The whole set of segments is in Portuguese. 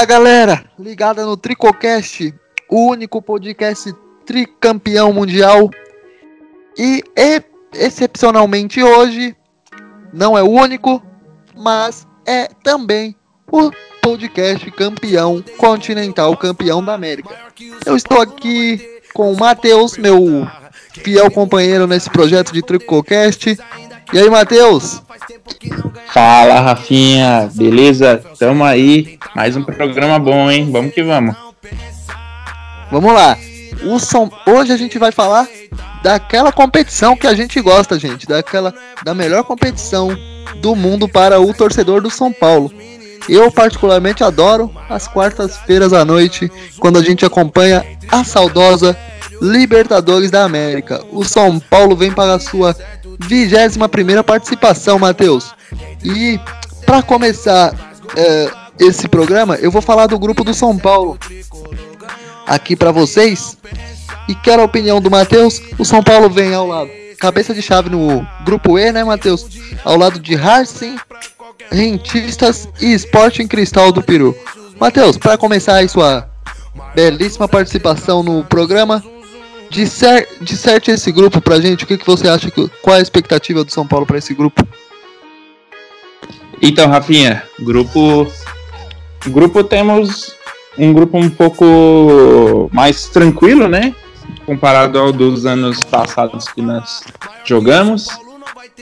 Fala galera, ligada no Tricocast, o único podcast tricampeão mundial. E excepcionalmente hoje, não é o único, mas é também o podcast campeão continental, campeão da América. Eu estou aqui com o Matheus, meu fiel companheiro nesse projeto de Tricocast. E aí, Matheus? Fala, Rafinha, beleza? Tamo aí, mais um programa bom, hein? Vamos que vamos. Vamos lá. O São... Hoje a gente vai falar daquela competição que a gente gosta, gente, daquela da melhor competição do mundo para o torcedor do São Paulo. Eu particularmente adoro as quartas-feiras à noite, quando a gente acompanha a saudosa Libertadores da América. O São Paulo vem para a sua 21 primeira participação, Matheus. E para começar é, esse programa, eu vou falar do grupo do São Paulo aqui para vocês. E quero a opinião do Matheus. O São Paulo vem ao lado, cabeça de chave no grupo E, né, Matheus? Ao lado de Racing, Rentistas e Sporting Cristal do Peru. Matheus, para começar aí sua belíssima participação no programa, disser, disserte esse grupo pra gente. O que, que você acha? Que, qual é a expectativa do São Paulo para esse grupo? Então, Rafinha, grupo. Grupo temos um grupo um pouco mais tranquilo, né? Comparado ao dos anos passados que nós jogamos.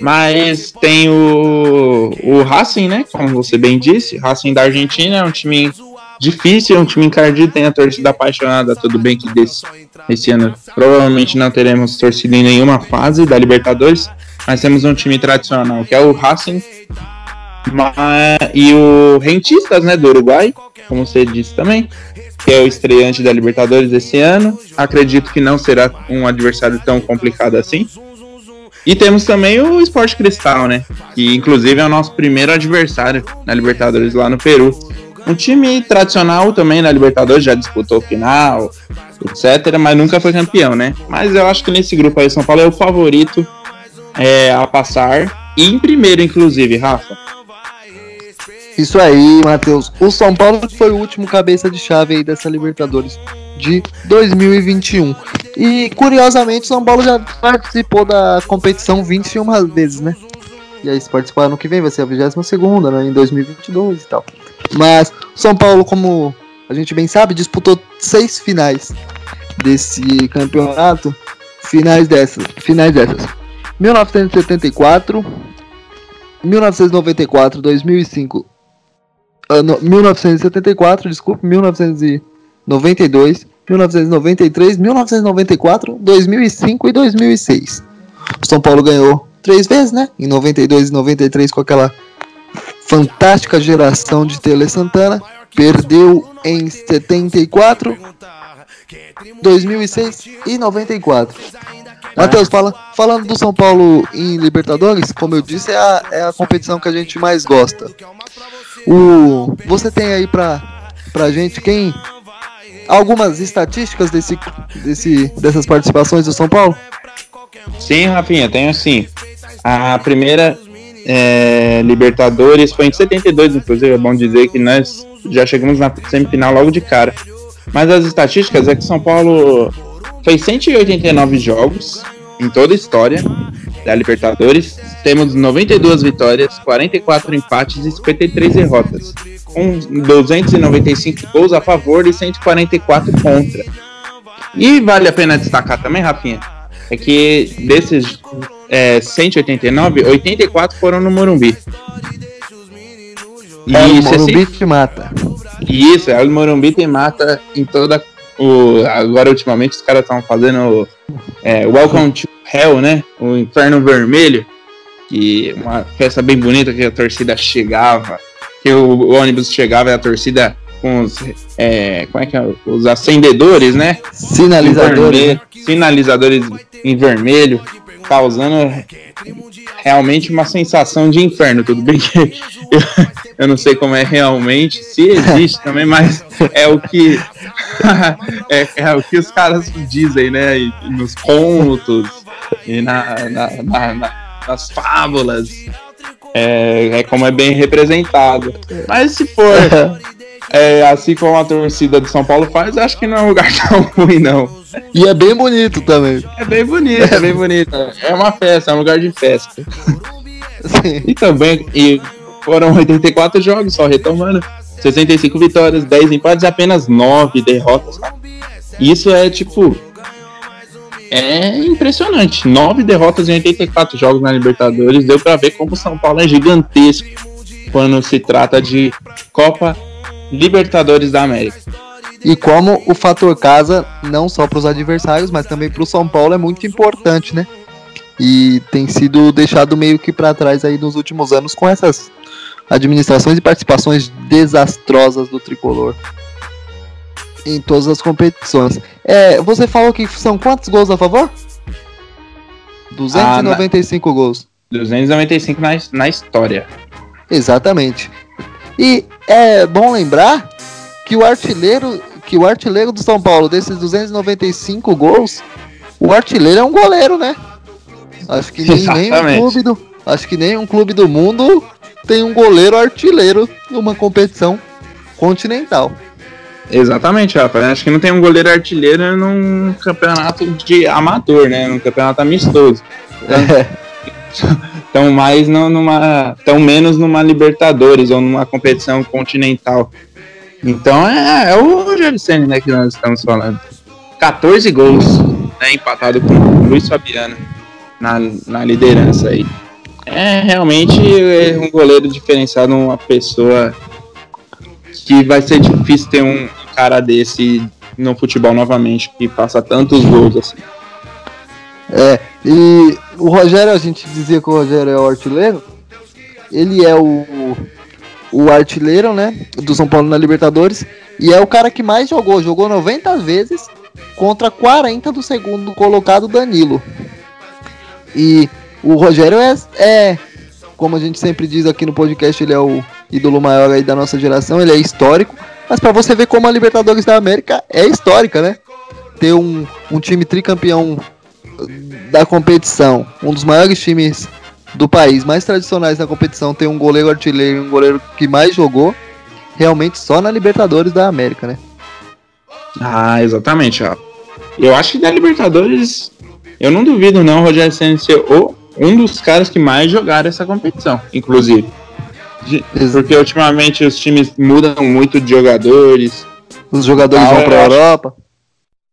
Mas tem o, o Racing, né? Como você bem disse, Racing da Argentina é um time difícil, é um time encardido, tem a torcida apaixonada. Tudo bem que desse, esse ano provavelmente não teremos torcida em nenhuma fase da Libertadores, mas temos um time tradicional que é o Racing e o Rentistas, né, do Uruguai, como você disse também, que é o estreante da Libertadores esse ano. Acredito que não será um adversário tão complicado assim. E temos também o Esporte Cristal, né? Que inclusive é o nosso primeiro adversário na Libertadores lá no Peru. Um time tradicional também na Libertadores, já disputou final, etc., mas nunca foi campeão, né? Mas eu acho que nesse grupo aí, São Paulo é o favorito é, a passar. E em primeiro, inclusive, Rafa. Isso aí, Matheus. O São Paulo foi o último cabeça de chave aí dessa Libertadores de 2021. E curiosamente, São Paulo já participou da competição 21 vezes, né? E aí, se participar ano que vem, vai ser a 22 né? Em 2022 e tal. Mas São Paulo, como a gente bem sabe, disputou seis finais desse campeonato. Finais dessas. Finais dessas. 1974, 1994, 2005 uh, no, 1974, desculpe, 1992, 1993, 1994, 2005 e 2006. O São Paulo ganhou três vezes, né? Em 92 e 93 com aquela fantástica geração de Tele Santana. Perdeu em 74, 2006 e 94. Matheus, fala, falando do São Paulo em Libertadores, como eu disse, é a, é a competição que a gente mais gosta. O, você tem aí pra, pra gente quem algumas estatísticas desse, desse, dessas participações do São Paulo? Sim, Rafinha, tenho sim. A primeira é, Libertadores foi em 72, inclusive, é bom dizer que nós já chegamos na semifinal logo de cara. Mas as estatísticas é que São Paulo fez 189 jogos em toda a história da Libertadores. Temos 92 vitórias, 44 empates e 53 derrotas, com 295 gols a favor e 144 contra. E vale a pena destacar também, Rafinha, é que desses é, 189, 84 foram no Morumbi. E é, o Morumbi assim, te mata. Isso, é, o Morumbi te mata em toda o, agora ultimamente os caras estão fazendo é, Welcome to Hell, né? O Inferno Vermelho, que uma festa bem bonita que a torcida chegava, que o, o ônibus chegava e a torcida com os, é, como é que é, os acendedores, né? Sinalizadores. Vermelho, sinalizadores em vermelho, causando realmente uma sensação de inferno. Tudo bem que eu, eu não sei como é realmente, se existe também, mas é o que é, é, o que os caras dizem, né? nos contos e na, na, na, nas fábulas. É, é como é bem representado. Mas se for é, assim como a torcida do São Paulo faz, acho que não é um lugar tão ruim, não. E é bem bonito também. É bem bonito, é bem bonito. É uma festa, é um lugar de festa. Sim. E também, e foram 84 jogos, só retomando. 65 vitórias, 10 empates apenas 9 derrotas. Isso é tipo. É impressionante. 9 derrotas em 84 jogos na Libertadores. Deu pra ver como o São Paulo é gigantesco quando se trata de Copa Libertadores da América. E como o fator casa, não só para os adversários, mas também para o São Paulo, é muito importante, né? E tem sido deixado meio que para trás aí nos últimos anos com essas administrações e participações desastrosas do tricolor em todas as competições. É, você falou que são quantos gols a favor? 295 ah, na... gols. 295 na, na história. Exatamente. E é bom lembrar que o artilheiro, que o artilheiro do São Paulo desses 295 gols, o artilheiro é um goleiro, né? Acho que nem, nem um clube do, acho que nem um clube do mundo tem um goleiro artilheiro numa competição continental. Exatamente, rapaz. Acho que não tem um goleiro artilheiro num campeonato de amador, né? Num campeonato amistoso. É. tão mais no, numa. tão menos numa Libertadores ou numa competição continental. Então é, é o Rogério Senna, né, que nós estamos falando. 14 gols, né, empatado com o Luiz Fabiano na, na liderança aí. É realmente é um goleiro diferenciado, uma pessoa que vai ser difícil ter um cara desse no futebol novamente, que faça tantos gols assim. É, e o Rogério, a gente dizia que o Rogério é o artilheiro. Ele é o, o artilheiro, né? Do São Paulo na Libertadores. E é o cara que mais jogou. Jogou 90 vezes contra 40 do segundo colocado Danilo. E o Rogério é, é, como a gente sempre diz aqui no podcast, ele é o ídolo maior aí da nossa geração. Ele é histórico. Mas para você ver como a Libertadores da América é histórica, né? Ter um, um time tricampeão da competição, um dos maiores times do país, mais tradicionais da competição, tem um goleiro artilheiro, um goleiro que mais jogou, realmente só na Libertadores da América, né? Ah, exatamente. Ó. Eu acho que da Libertadores, eu não duvido não, o Rogério Senna ser o, um dos caras que mais jogaram essa competição, inclusive. Porque ultimamente os times mudam muito de jogadores. Os jogadores vão para a Europa.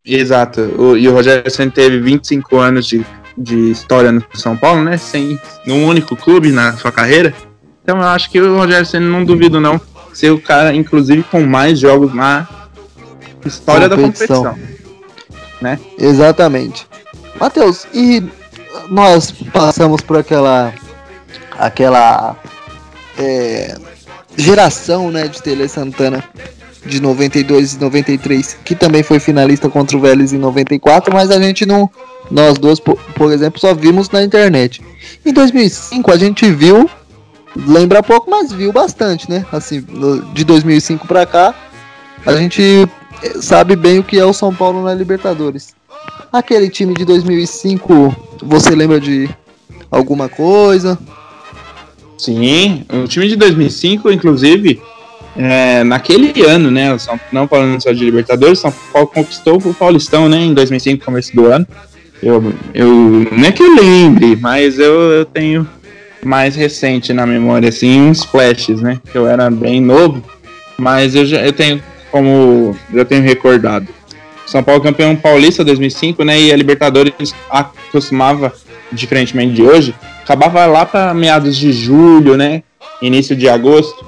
Exato. O, e o Rogério Senna teve 25 anos de, de história no São Paulo, né? Sem um único clube na sua carreira. Então eu acho que o Rogério Senna, não duvido não, ser o cara, inclusive, com mais jogos na história competição. da competição. Né? Exatamente. Matheus, e nós passamos por aquela aquela é, geração né, de Tele Santana de 92 e 93, que também foi finalista contra o Vélez em 94, mas a gente não. Nós dois, por, por exemplo, só vimos na internet. Em 2005 a gente viu, lembra pouco, mas viu bastante, né? Assim, de 2005 para cá, a gente sabe bem o que é o São Paulo na Libertadores. Aquele time de 2005, você lembra de alguma coisa? Sim, o time de 2005, inclusive, é, naquele ano, né, São, não falando só de Libertadores, São Paulo conquistou o Paulistão, né, em 2005, começo do ano. Eu, eu não é que eu lembre, mas eu, eu tenho mais recente na memória, assim, uns flashes, né, que eu era bem novo, mas eu já eu tenho como já tenho recordado. São Paulo campeão paulista 2005, né, e a Libertadores acostumava, diferentemente de hoje, acabava lá para meados de julho, né, início de agosto.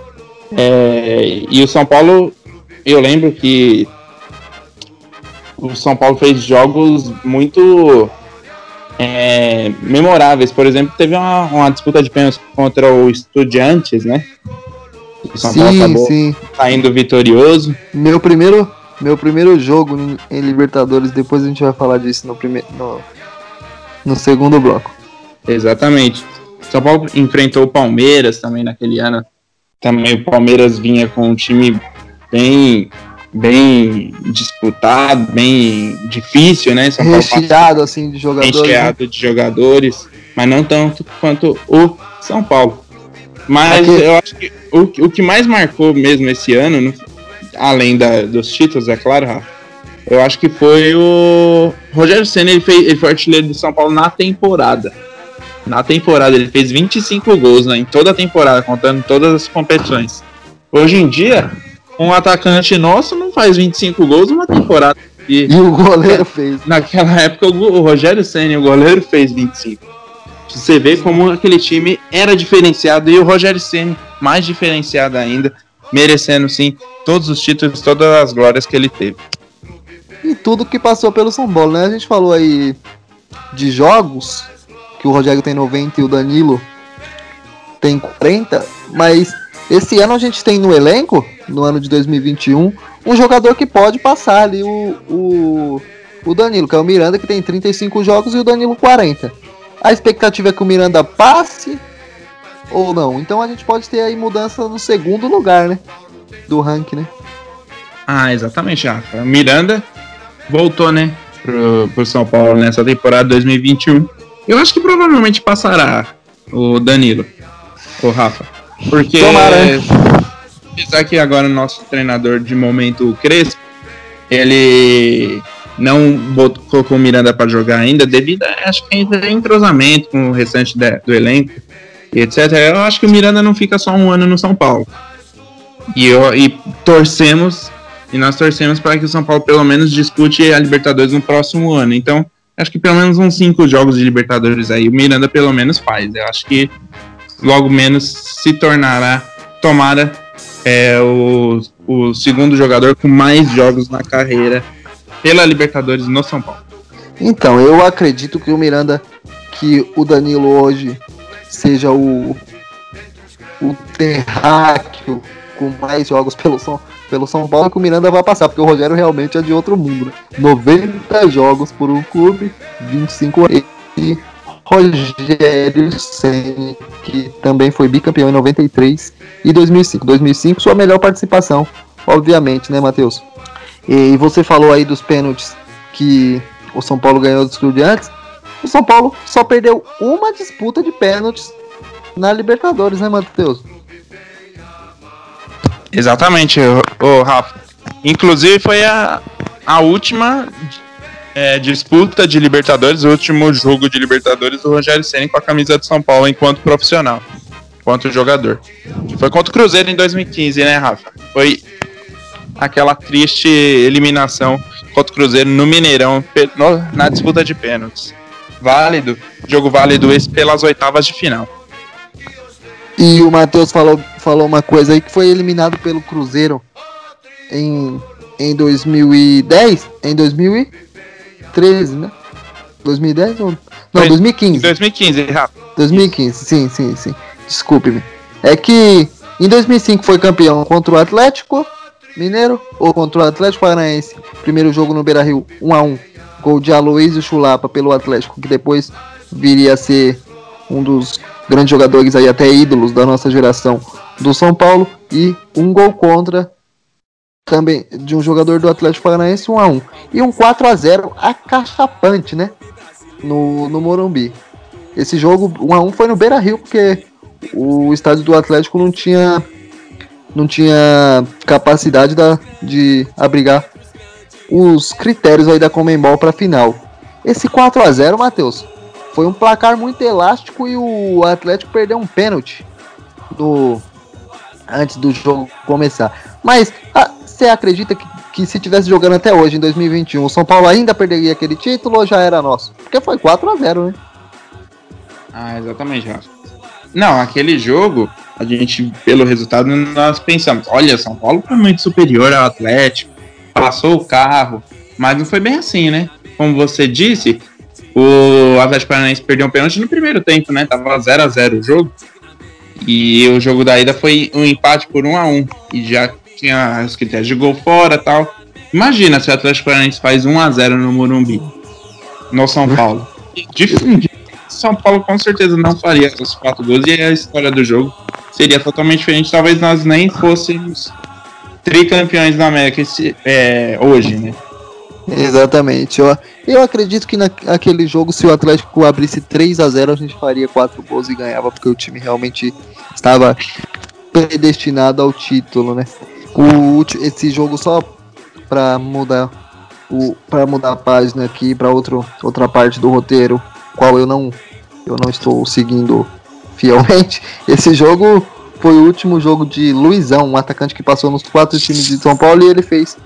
É, e o São Paulo, eu lembro que o São Paulo fez jogos muito é, memoráveis. Por exemplo, teve uma, uma disputa de pênaltis contra o Estudiantes, né? O São sim, Paulo acabou sim. saindo vitorioso. Meu primeiro, meu primeiro jogo em Libertadores, depois a gente vai falar disso no, primeiro, no, no segundo bloco. Exatamente. São Paulo enfrentou o Palmeiras também naquele ano também o Palmeiras vinha com um time bem bem disputado, bem difícil, né? São recheado assim de jogadores. Recheado né? de jogadores, mas não tanto quanto o São Paulo. Mas Aqui... eu acho que o, o que mais marcou mesmo esse ano, além da, dos títulos, é claro, Rafa, eu acho que foi o Rogério Senna, ele, fez, ele foi artilheiro do São Paulo na temporada. Na temporada, ele fez 25 gols né, em toda a temporada, contando todas as competições. Hoje em dia, um atacante nosso não faz 25 gols numa temporada. E, e o goleiro fez. Naquela época, o, Rogério Senna, o goleiro, fez 25. Você vê como aquele time era diferenciado e o Rogério Senna mais diferenciado ainda, merecendo sim todos os títulos, todas as glórias que ele teve e tudo que passou pelo São Paulo, né? A gente falou aí de jogos, que o Rogério tem 90 e o Danilo tem 40, mas esse ano a gente tem no elenco, no ano de 2021, um jogador que pode passar ali o, o, o Danilo, que é o Miranda, que tem 35 jogos e o Danilo 40. A expectativa é que o Miranda passe ou não. Então a gente pode ter aí mudança no segundo lugar, né? Do ranking, né? Ah, exatamente, Rafa. Miranda voltou, né, pro, pro São Paulo nessa temporada 2021. Eu acho que provavelmente passará o Danilo, o Rafa. Porque. Tomara. Apesar que agora o nosso treinador de momento, o Crespo, ele não botou, colocou o Miranda para jogar ainda, devido a acho que ainda entrosamento com o restante de, do elenco etc. Eu acho que o Miranda não fica só um ano no São Paulo. E, eu, e torcemos e nós torcemos para que o São Paulo pelo menos dispute a Libertadores no próximo ano. Então, acho que pelo menos uns cinco jogos de Libertadores aí o Miranda pelo menos faz. Eu acho que logo menos se tornará, tomara, é, o, o segundo jogador com mais jogos na carreira pela Libertadores no São Paulo. Então, eu acredito que o Miranda, que o Danilo hoje seja o, o terráqueo com mais jogos pelo São pelo São Paulo que o Miranda vai passar, porque o Rogério realmente é de outro mundo, né? 90 jogos por um clube, 25 e Rogério Senni, que também foi bicampeão em 93 e 2005. 2005 sua melhor participação, obviamente, né, Matheus? E você falou aí dos pênaltis que o São Paulo ganhou dos Estudiantes. O São Paulo só perdeu uma disputa de pênaltis na Libertadores, né, Matheus? Exatamente, o, Rafa. Inclusive foi a, a última é, disputa de Libertadores, o último jogo de Libertadores do Rogério Senna com a camisa de São Paulo enquanto profissional, enquanto jogador. Foi contra o Cruzeiro em 2015, né, Rafa? Foi aquela triste eliminação contra o Cruzeiro no Mineirão no, na disputa de pênaltis. Válido, jogo válido esse pelas oitavas de final. E o Matheus falou, falou uma coisa aí que foi eliminado pelo Cruzeiro em, em 2010, em 2013, né? 2010 ou não, 2015. 2015, rápido. 2015, sim, sim, sim. Desculpe-me. É que em 2005 foi campeão contra o Atlético Mineiro ou contra o Atlético Paranaense. Primeiro jogo no Beira-Rio, 1 a 1. Gol de Aloysio Chulapa pelo Atlético, que depois viria a ser um dos grandes jogadores aí, até ídolos da nossa geração do São Paulo, e um gol contra também de um jogador do Atlético Paranaense, 1 a 1 E um 4 a 0 acachapante, né? No, no Morumbi. Esse jogo 1 a 1 foi no Beira Rio, porque o estádio do Atlético não tinha não tinha capacidade da, de abrigar os critérios aí da Comembol para final. Esse 4 a 0 Matheus, foi um placar muito elástico e o Atlético perdeu um pênalti antes do jogo começar. Mas ah, você acredita que, que se tivesse jogando até hoje, em 2021, o São Paulo ainda perderia aquele título ou já era nosso? Porque foi 4 a 0 né? Ah, exatamente, Rafa. Não, aquele jogo, a gente, pelo resultado, nós pensamos, olha, São Paulo foi muito superior ao Atlético, passou o carro, mas não foi bem assim, né? Como você disse, o Atlético Paranaense perdeu um pênalti no primeiro tempo, né? Tava 0 a 0 o jogo. E o jogo da ida foi um empate por 1 a 1 E já tinha os critérios de gol fora tal. Imagina se o Atlético Paranaense faz 1 a 0 no Morumbi, no São Paulo. De São Paulo com certeza não faria os quatro gols e a história do jogo seria totalmente diferente. Talvez nós nem fôssemos tricampeões da América esse, é, hoje, né? Exatamente. Eu, eu acredito que naquele jogo, se o Atlético abrisse 3 a 0 a gente faria 4 gols e ganhava, porque o time realmente estava predestinado ao título, né? O, esse jogo só para mudar o para mudar a página aqui para outra parte do roteiro, qual eu não eu não estou seguindo fielmente. Esse jogo foi o último jogo de Luizão, um atacante que passou nos quatro times de São Paulo e ele fez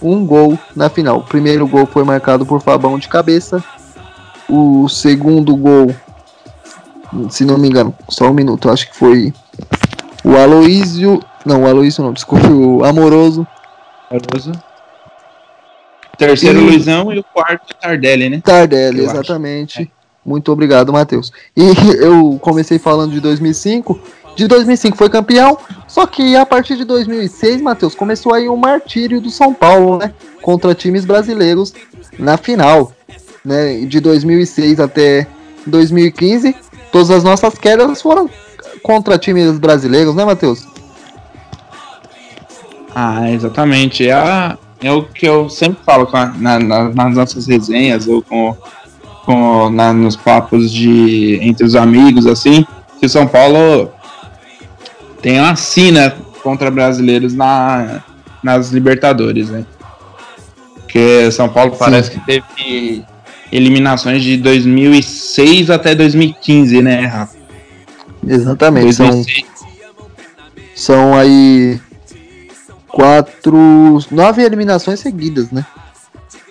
um gol na final. O primeiro gol foi marcado por Fabão de cabeça. O segundo gol, se não me engano, só um minuto, acho que foi o Aloísio. Não, o Aloísio não, desculpe, o Amoroso. Amoroso. Terceiro e... Luizão e o quarto Tardelli, né? Tardelli, eu exatamente. É. Muito obrigado, Matheus. E eu comecei falando de 2005. De 2005 foi campeão, só que a partir de 2006, Matheus, começou aí o martírio do São Paulo, né? Contra times brasileiros na final. Né? De 2006 até 2015, todas as nossas quedas foram contra times brasileiros, né, Matheus? Ah, exatamente. É, é o que eu sempre falo a, na, na, nas nossas resenhas ou com com, na, nos papos de entre os amigos, assim, que o São Paulo tem uma sina contra brasileiros na, nas Libertadores, né? Porque São Paulo Sim. parece que teve eliminações de 2006 até 2015, né, Rafa? Exatamente. 2006. São, são aí quatro, nove eliminações seguidas, né?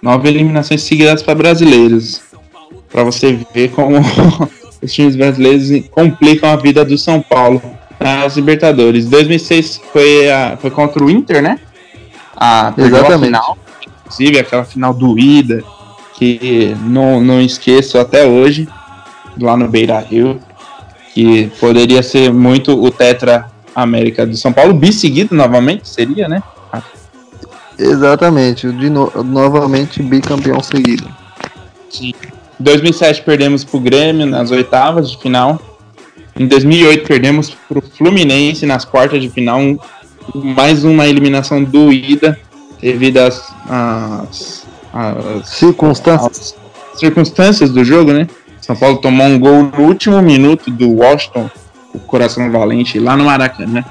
Nove eliminações seguidas para brasileiros para você ver como os times brasileiros complicam a vida do São Paulo nas Libertadores. 2006 foi, a, foi contra o Inter, né? A, Exatamente. A final, inclusive aquela final doída, que não, não esqueço até hoje, lá no Beira Rio, que poderia ser muito o Tetra América do São Paulo, bisseguido novamente, seria, né? Exatamente, de no novamente bicampeão seguido. Sim. Em 2007 perdemos para o Grêmio nas oitavas de final. Em 2008 perdemos para o Fluminense nas quartas de final. mais uma eliminação doída devido às, às, às circunstâncias. Às circunstâncias do jogo, né? São Paulo tomou um gol no último minuto do Washington, o coração valente, lá no Maracanã. Né?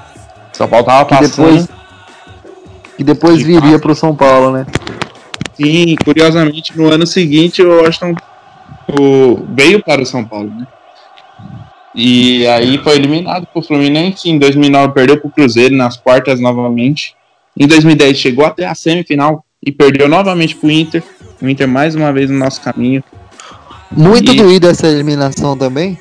São Paulo tava passando. E depois, e depois viria para o São Paulo, né? Sim, curiosamente, no ano seguinte o Washington o, veio para o São Paulo, né? E aí foi eliminado por Fluminense. Em 2009 perdeu para o Cruzeiro nas quartas novamente. Em 2010 chegou até a semifinal e perdeu novamente para o Inter. O Inter mais uma vez no nosso caminho. Muito e... doída essa eliminação também.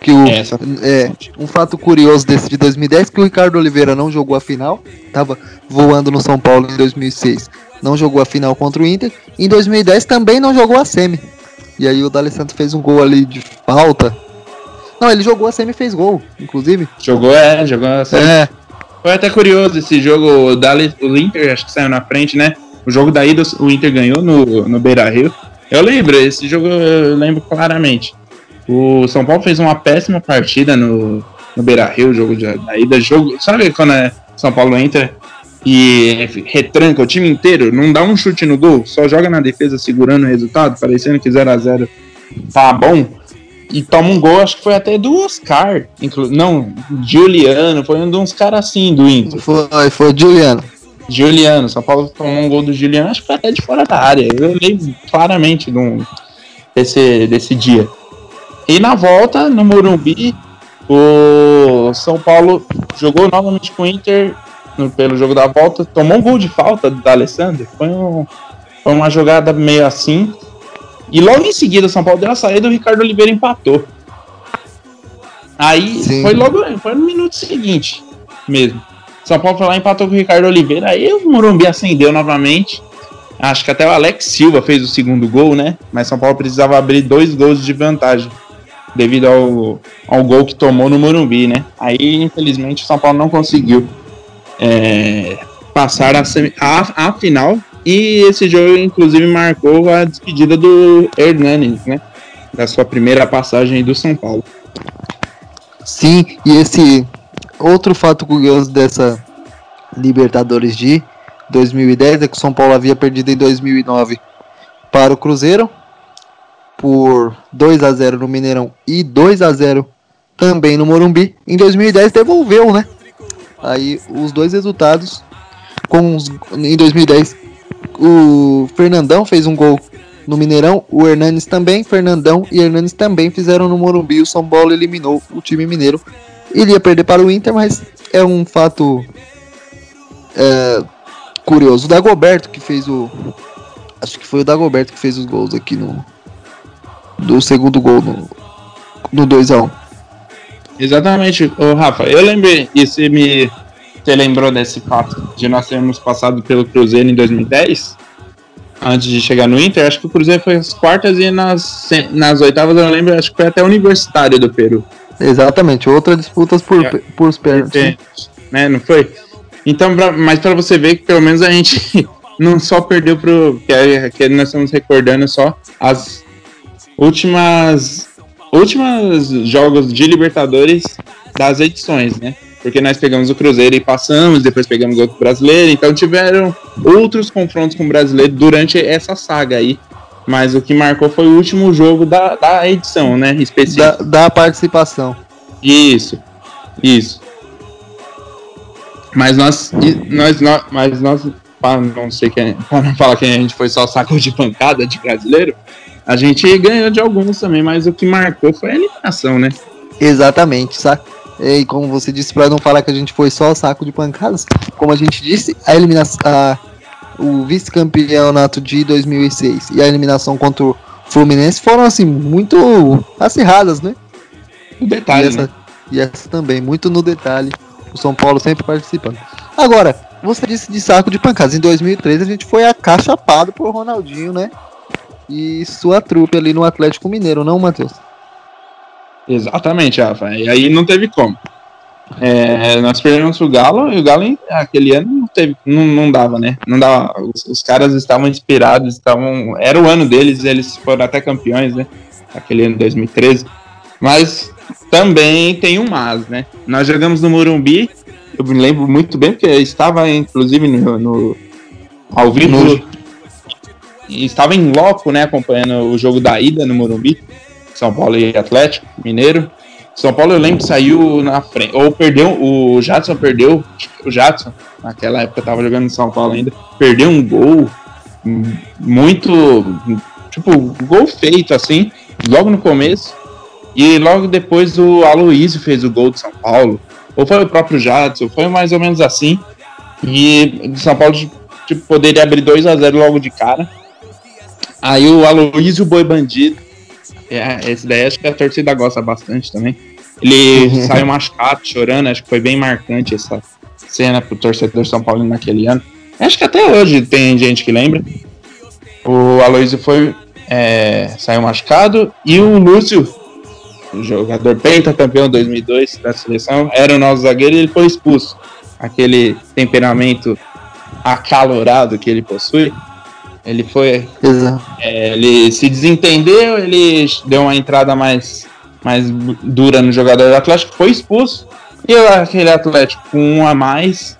Que o, essa... é, um fato curioso desse de 2010 que o Ricardo Oliveira não jogou a final, estava voando no São Paulo em 2006, não jogou a final contra o Inter. Em 2010 também não jogou a semi. E aí o D'Alessandro fez um gol ali de falta. Não, ele jogou a semi e fez gol, inclusive. Jogou, é, jogou a semi. É. Foi até curioso esse jogo, o, Dali, o Inter acho que saiu na frente, né? O jogo da ida o Inter ganhou no, no Beira Rio. Eu lembro, esse jogo eu lembro claramente. O São Paulo fez uma péssima partida no, no Beira Rio, o jogo de, da ida. Jogo, sabe quando é São Paulo entra e retranca o time inteiro, não dá um chute no gol, só joga na defesa segurando o resultado, parecendo que 0 a 0 tá bom. E toma um gol, acho que foi até do Oscar. Inclu não, Juliano, foi um de uns caras assim do Inter. Foi, foi Juliano. Juliano, São Paulo tomou um gol do Juliano, acho que foi até de fora da área. Eu lembro claramente de um, desse, desse dia. E na volta, no Morumbi, o São Paulo jogou novamente com o Inter no, pelo jogo da volta, tomou um gol de falta da Alessandro. Foi, um, foi uma jogada meio assim. E logo em seguida, o São Paulo deu a saída e o Ricardo Oliveira empatou. Aí Sim. foi logo foi no minuto seguinte mesmo. São Paulo foi lá e empatou com o Ricardo Oliveira. Aí o Morumbi acendeu novamente. Acho que até o Alex Silva fez o segundo gol, né? Mas São Paulo precisava abrir dois gols de vantagem devido ao, ao gol que tomou no Morumbi, né? Aí, infelizmente, o São Paulo não conseguiu é, passar a, a, a, final. E esse jogo, inclusive, marcou a despedida do Hernanes, né? Da sua primeira passagem do São Paulo. Sim, e esse outro fato curioso dessa Libertadores de 2010 é que o São Paulo havia perdido em 2009 para o Cruzeiro por 2 a 0 no Mineirão e 2 a 0 também no Morumbi. Em 2010 devolveu, né? Aí os dois resultados com os, em 2010 o Fernandão fez um gol no Mineirão, o Hernanes também, Fernandão e Hernanes também fizeram no Morumbi. O São Paulo eliminou o time mineiro. Ele ia perder para o Inter, mas é um fato é, curioso. O Dagoberto que fez o. Acho que foi o Dagoberto que fez os gols aqui no. Do segundo gol no, no 2x1. Exatamente, o Rafa. Eu lembrei, e você me. Você lembrou desse fato de nós termos passado pelo Cruzeiro em 2010? Antes de chegar no Inter, acho que o Cruzeiro foi as quartas e nas, nas oitavas, eu lembro, acho que foi até o Universitário do Peru. Exatamente, outras disputas por, é, por os pênaltis. Né, não foi? Então, pra, mas para você ver que pelo menos a gente não só perdeu pro. Que, é, que nós estamos recordando só as últimas. Últimas jogos de Libertadores das edições, né? Porque nós pegamos o Cruzeiro e passamos, depois pegamos outro brasileiro, então tiveram outros confrontos com o brasileiro durante essa saga aí. Mas o que marcou foi o último jogo da, da edição, né? Da, da participação. Isso, isso. Mas nós, nós, nós mas nós, para não sei quem, para não falar que a gente foi só saco de pancada de brasileiro, a gente ganhou de alguns também, mas o que marcou foi a eliminação, né? Exatamente, saca? E como você disse, para não falar que a gente foi só saco de pancadas, como a gente disse, a eliminação, a, o vice-campeonato de 2006 e a eliminação contra o Fluminense foram assim muito acirradas, né? O detalhe. E essa, né? e essa também, muito no detalhe. O São Paulo sempre participando. Agora, você disse de saco de pancadas. Em 2013 a gente foi acachapado por Ronaldinho, né? E sua trupe ali no Atlético Mineiro, não, Matheus? Exatamente, Rafa. E aí não teve como. É, nós perdemos o Galo e o Galo aquele ano não, teve, não, não dava, né? Não dava. Os, os, caras estavam inspirados, estavam. Era o ano deles, eles foram até campeões, né? Aquele ano de 2013. Mas também tem um mas, né? Nós jogamos no Morumbi, eu me lembro muito bem, porque estava inclusive no, no ao vivo. No, estava em loco, né? Acompanhando o jogo da ida no Morumbi. São Paulo e Atlético Mineiro. São Paulo eu lembro que saiu na frente, ou perdeu, o Jadson perdeu, o Jadson, naquela época tava jogando em São Paulo ainda, perdeu um gol muito, tipo, gol feito assim, logo no começo, e logo depois o Aloysio fez o gol de São Paulo, ou foi o próprio Jadson, foi mais ou menos assim, e o São Paulo tipo, poderia abrir 2 a 0 logo de cara, aí o Aloysio Boi Bandido é, esse daí acho que a torcida gosta bastante também. Ele saiu machucado, chorando, acho que foi bem marcante essa cena pro torcedor São Paulo naquele ano. Acho que até hoje tem gente que lembra. O Aloysio foi. É, saiu machucado e o Lúcio, o jogador pentacampeão 2002 da seleção, era o nosso zagueiro e ele foi expulso. Aquele temperamento acalorado que ele possui ele foi. É, ele se desentendeu, ele deu uma entrada mais, mais dura no jogador do Atlético, foi expulso. E aquele Atlético com um a mais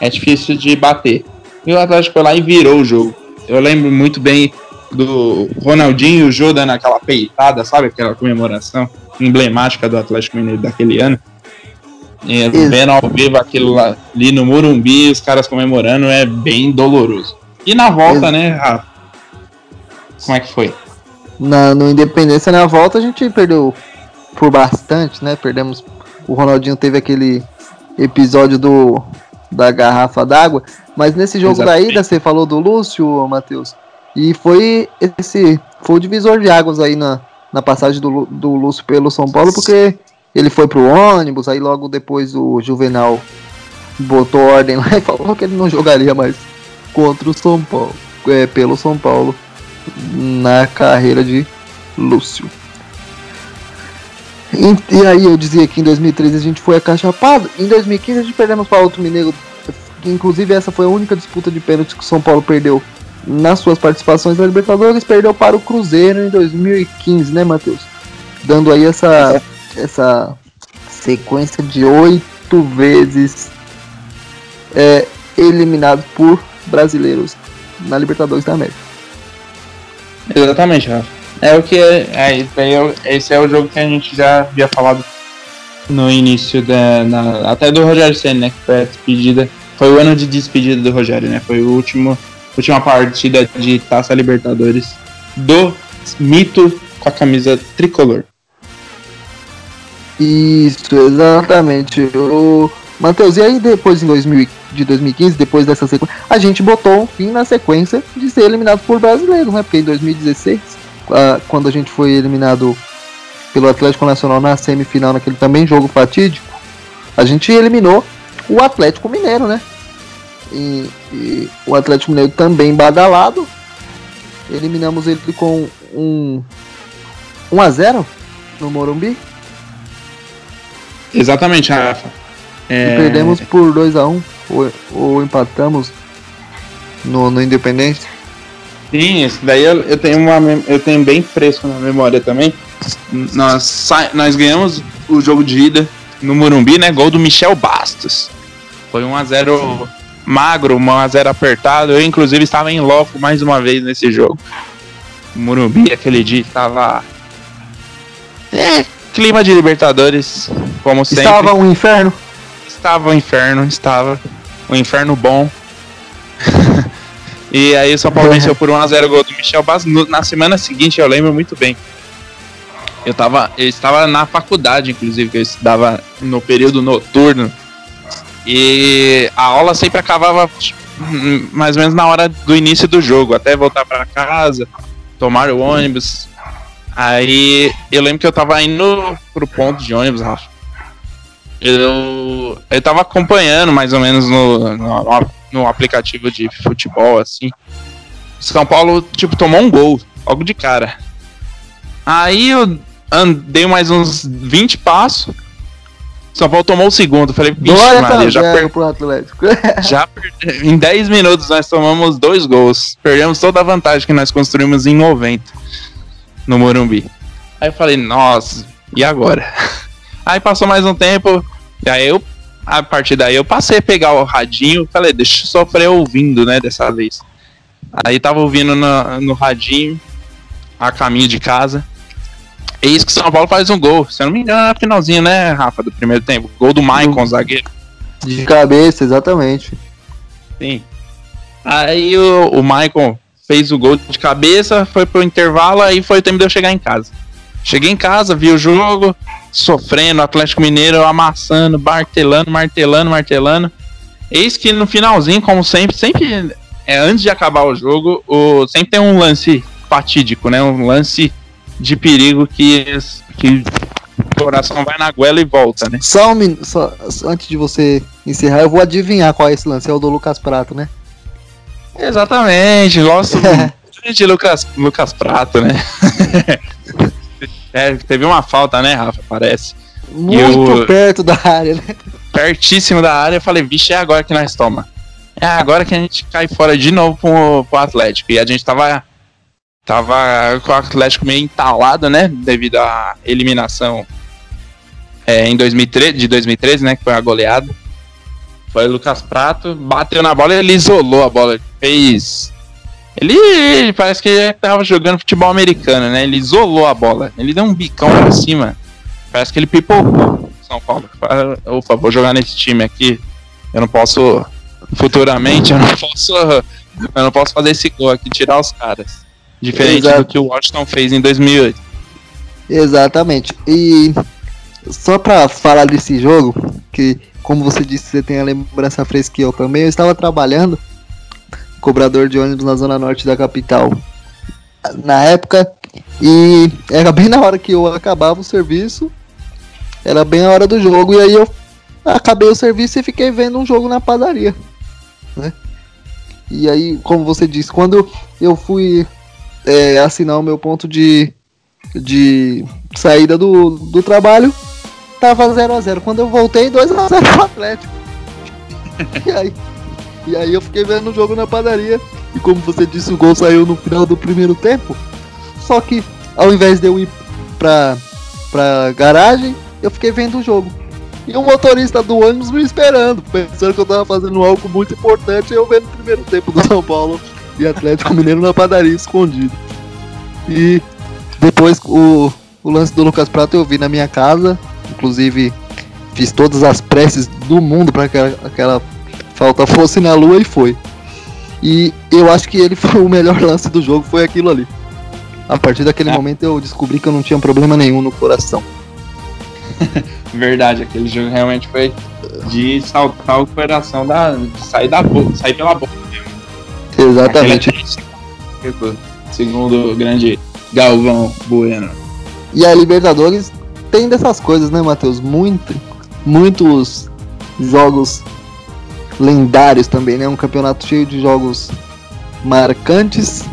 é difícil de bater. E o Atlético foi lá e virou o jogo. Eu lembro muito bem do Ronaldinho e o Jô dando aquela peitada, sabe? Aquela comemoração emblemática do Atlético Mineiro daquele ano. E vendo ao vivo aquilo lá, ali no Morumbi, os caras comemorando, é bem doloroso. E na volta, né, Rafa? Como é que foi? Na, no Independência, na volta, a gente perdeu por bastante, né? Perdemos. O Ronaldinho teve aquele episódio do da garrafa d'água. Mas nesse jogo Exatamente. da ida, você falou do Lúcio, Matheus. E foi esse. Foi o divisor de águas aí na, na passagem do, do Lúcio pelo São Paulo, porque ele foi pro ônibus, aí logo depois o Juvenal botou ordem lá e falou que ele não jogaria mais contra o São Paulo, é, pelo São Paulo na carreira de Lúcio. E, e, aí eu dizia que em 2013 a gente foi acachapado, em 2015 a gente perdemos para outro Mineiro. Inclusive essa foi a única disputa de pênalti que o São Paulo perdeu nas suas participações na Libertadores, perdeu para o Cruzeiro em 2015, né, Matheus? Dando aí essa essa sequência de oito vezes é, eliminado por brasileiros na Libertadores da América. Exatamente, Rafa. É o que é, é, é, esse é o jogo que a gente já havia falado no início da na, até do Rogério Senna, né, que foi a despedida foi o ano de despedida do Rogério, né? Foi o último última partida de Taça Libertadores do mito com a camisa tricolor. Isso, exatamente. O Matheus, e aí depois em 2000, de 2015, depois dessa sequência, a gente botou um fim na sequência de ser eliminado por brasileiro, né? Porque em 2016, quando a gente foi eliminado pelo Atlético Nacional na semifinal, naquele também jogo fatídico, a gente eliminou o Atlético Mineiro, né? E, e o Atlético Mineiro também badalado. Eliminamos ele com um 1 a 0 no Morumbi. Exatamente, Rafa. É... perdemos por 2 a 1 ou, ou empatamos no, no Independência. Sim, esse daí eu, eu, tenho uma, eu tenho bem fresco na memória também. Nós, nós ganhamos o jogo de ida no Morumbi, né? Gol do Michel Bastos. Foi 1 a 0 magro, 1 a 0 apertado. Eu inclusive estava em loco mais uma vez nesse jogo. O Morumbi aquele dia estava é, clima de Libertadores, como sempre. Estava um inferno? Estava um inferno, estava. Um inferno bom. e aí o São Paulo venceu por 1x0 gol do Michel Bas. Na semana seguinte, eu lembro muito bem. Eu, tava, eu estava na faculdade, inclusive, que eu estudava no período noturno. E a aula sempre acabava tipo, mais ou menos na hora do início do jogo, até voltar para casa, tomar o ônibus, Aí eu lembro que eu tava indo pro ponto de ônibus, Rafa. Eu, eu tava acompanhando mais ou menos no, no, no aplicativo de futebol, assim. São Paulo, tipo, tomou um gol, logo de cara. Aí eu andei mais uns 20 passos. São Paulo tomou o segundo. Falei, vixe, Maria, já per... pro Atlético. já. Em 10 minutos nós tomamos dois gols. Perdemos toda a vantagem que nós construímos em 90 no Morumbi. Aí eu falei, nossa, e agora? Aí passou mais um tempo, e aí eu, a partir daí eu passei a pegar o radinho, falei, deixa eu sofrer ouvindo, né, dessa vez. Aí tava ouvindo no, no radinho, a caminho de casa. Eis que São Paulo faz um gol. Se eu não me engano, é finalzinho, né, Rafa, do primeiro tempo. Gol do Maicon, zagueiro. De cabeça, exatamente. Sim. Aí o, o Maicon fez o gol de cabeça, foi pro intervalo, aí foi o tempo de eu chegar em casa. Cheguei em casa, vi o jogo, sofrendo, Atlético Mineiro amassando, martelando, martelando, martelando. Eis que no finalzinho, como sempre, sempre é antes de acabar o jogo, o, sempre tem um lance fatídico, né? Um lance de perigo que, que o coração vai na goela e volta, né? Só um minuto, antes de você encerrar, eu vou adivinhar qual é esse lance, é o do Lucas Prato, né? Exatamente, gosto de Lucas, Lucas Prato, né? é, teve uma falta, né, Rafa? Parece. Muito eu, perto da área, né? Pertíssimo da área, eu falei, vixe, é agora que nós toma. É agora que a gente cai fora de novo pro, pro Atlético. E a gente tava, tava com o Atlético meio entalado, né? Devido à eliminação é, em 2013, de 2013, né? Que foi a goleada. Foi o Lucas Prato, bateu na bola e ele isolou a bola. Fez. Ele, ele parece que ele tava jogando futebol americano, né? Ele isolou a bola. Ele deu um bicão pra cima. Parece que ele pipocou São Paulo. Opa, vou jogar nesse time aqui. Eu não posso. Futuramente, eu não posso. Eu não posso fazer esse gol aqui, tirar os caras. Diferente Exato. do que o Washington fez em 2008. Exatamente. E só pra falar desse jogo, que como você disse, você tem a lembrança fresca que eu também. Eu estava trabalhando, cobrador de ônibus na zona norte da capital, na época, e era bem na hora que eu acabava o serviço, era bem a hora do jogo, e aí eu acabei o serviço e fiquei vendo um jogo na padaria, né? E aí, como você disse, quando eu fui é, assinar o meu ponto de, de saída do, do trabalho, tava 0x0. Quando eu voltei, 2x0 pro Atlético. e, aí, e aí eu fiquei vendo o jogo na padaria. E como você disse, o gol saiu no final do primeiro tempo. Só que ao invés de eu ir pra, pra garagem, eu fiquei vendo o jogo. E o motorista do ônibus me esperando, pensando que eu tava fazendo algo muito importante. eu vendo o primeiro tempo do São Paulo e Atlético Mineiro na padaria escondido. E depois o, o lance do Lucas Prato eu vi na minha casa, Inclusive, fiz todas as preces do mundo para aquela, aquela Falta fosse na lua e foi. E eu acho que ele foi o melhor lance do jogo, foi aquilo ali. A partir daquele é. momento eu descobri que eu não tinha problema nenhum no coração. Verdade, aquele jogo realmente foi de saltar o coração da. De sair da boca, sair pela boca mesmo. Exatamente. segundo o grande Galvão Bueno. E a Libertadores tem dessas coisas, né, Matheus? Muito, muitos jogos lendários também, né? Um campeonato cheio de jogos marcantes.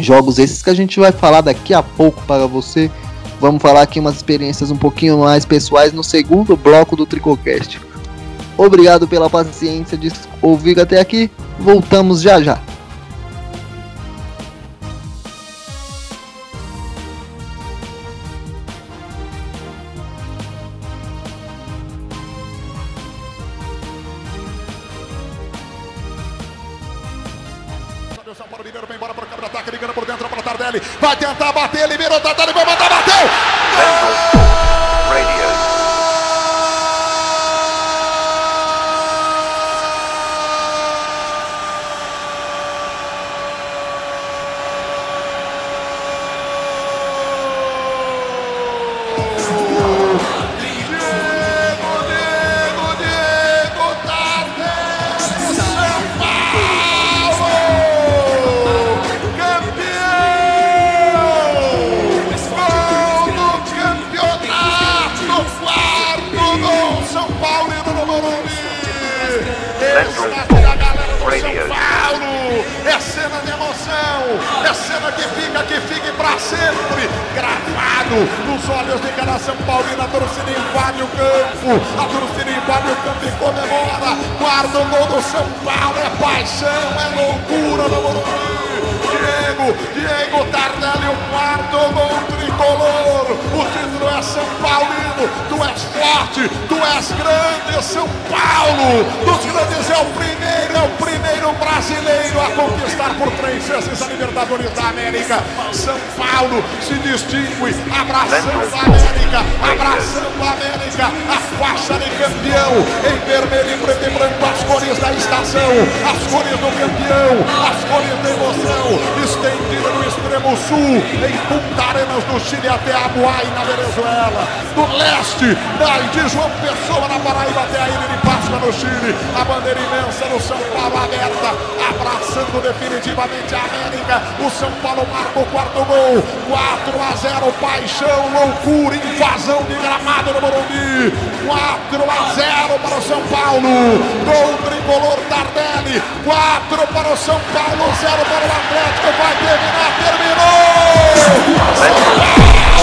Jogos esses que a gente vai falar daqui a pouco para você. Vamos falar aqui umas experiências um pouquinho mais pessoais no segundo bloco do Tricocast. Obrigado pela paciência de ouvir até aqui. Voltamos já já. Diego, Diego Tardelli, o quarto gol tricolor. O título é São Paulino, tu és forte, tu és grande, São Paulo. Dos grandes é o primeiro, é o primeiro brasileiro a conquistar por três vezes a Libertadores da América. São Paulo se distingue, abraçando a América, abraçando a América, a faixa de campeão, em vermelho e preto e branco, as cores da estação, as cores do campeão, as cores da emoção estendida no extremo sul, em Punta Arenas do Chile até Abuai, na Venezuela. Do leste, de João Pessoa, na Paraíba, até a Ilha de Páscoa, no Chile. A bandeira imensa do São Paulo aberta, abraçando definitivamente a América. O São Paulo marca o quarto gol. 4 a 0, paixão, loucura, invasão de gramado no Morumbi. 4 a 0 para o São Paulo. Gol tricolor Tardelli. 4 para o São Paulo, 0 para o Atlético. Vai terminar, terminou! Campeão da Taça Libertadores da América de 2005, São Paulo,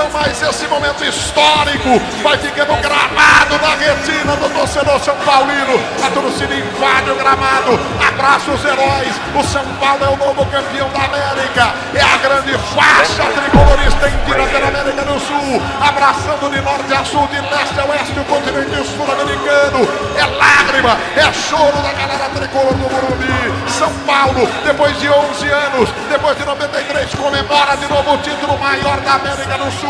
então, mais esse momento histórico vai ficando gramado na retina do torcedor São Paulino. A torcida invade o gramado, abraça os heróis. O São Paulo é o novo campeão da América. É a grande faixa tricolorista estendida pela América do Sul, abraçando de norte a sul, de leste a oeste o continente sul-americano. É lágrima, é choro da galera tricolor do Morumbi. São Paulo, depois de 11 anos, depois de 93, comemora de novo o título maior da América do Sul.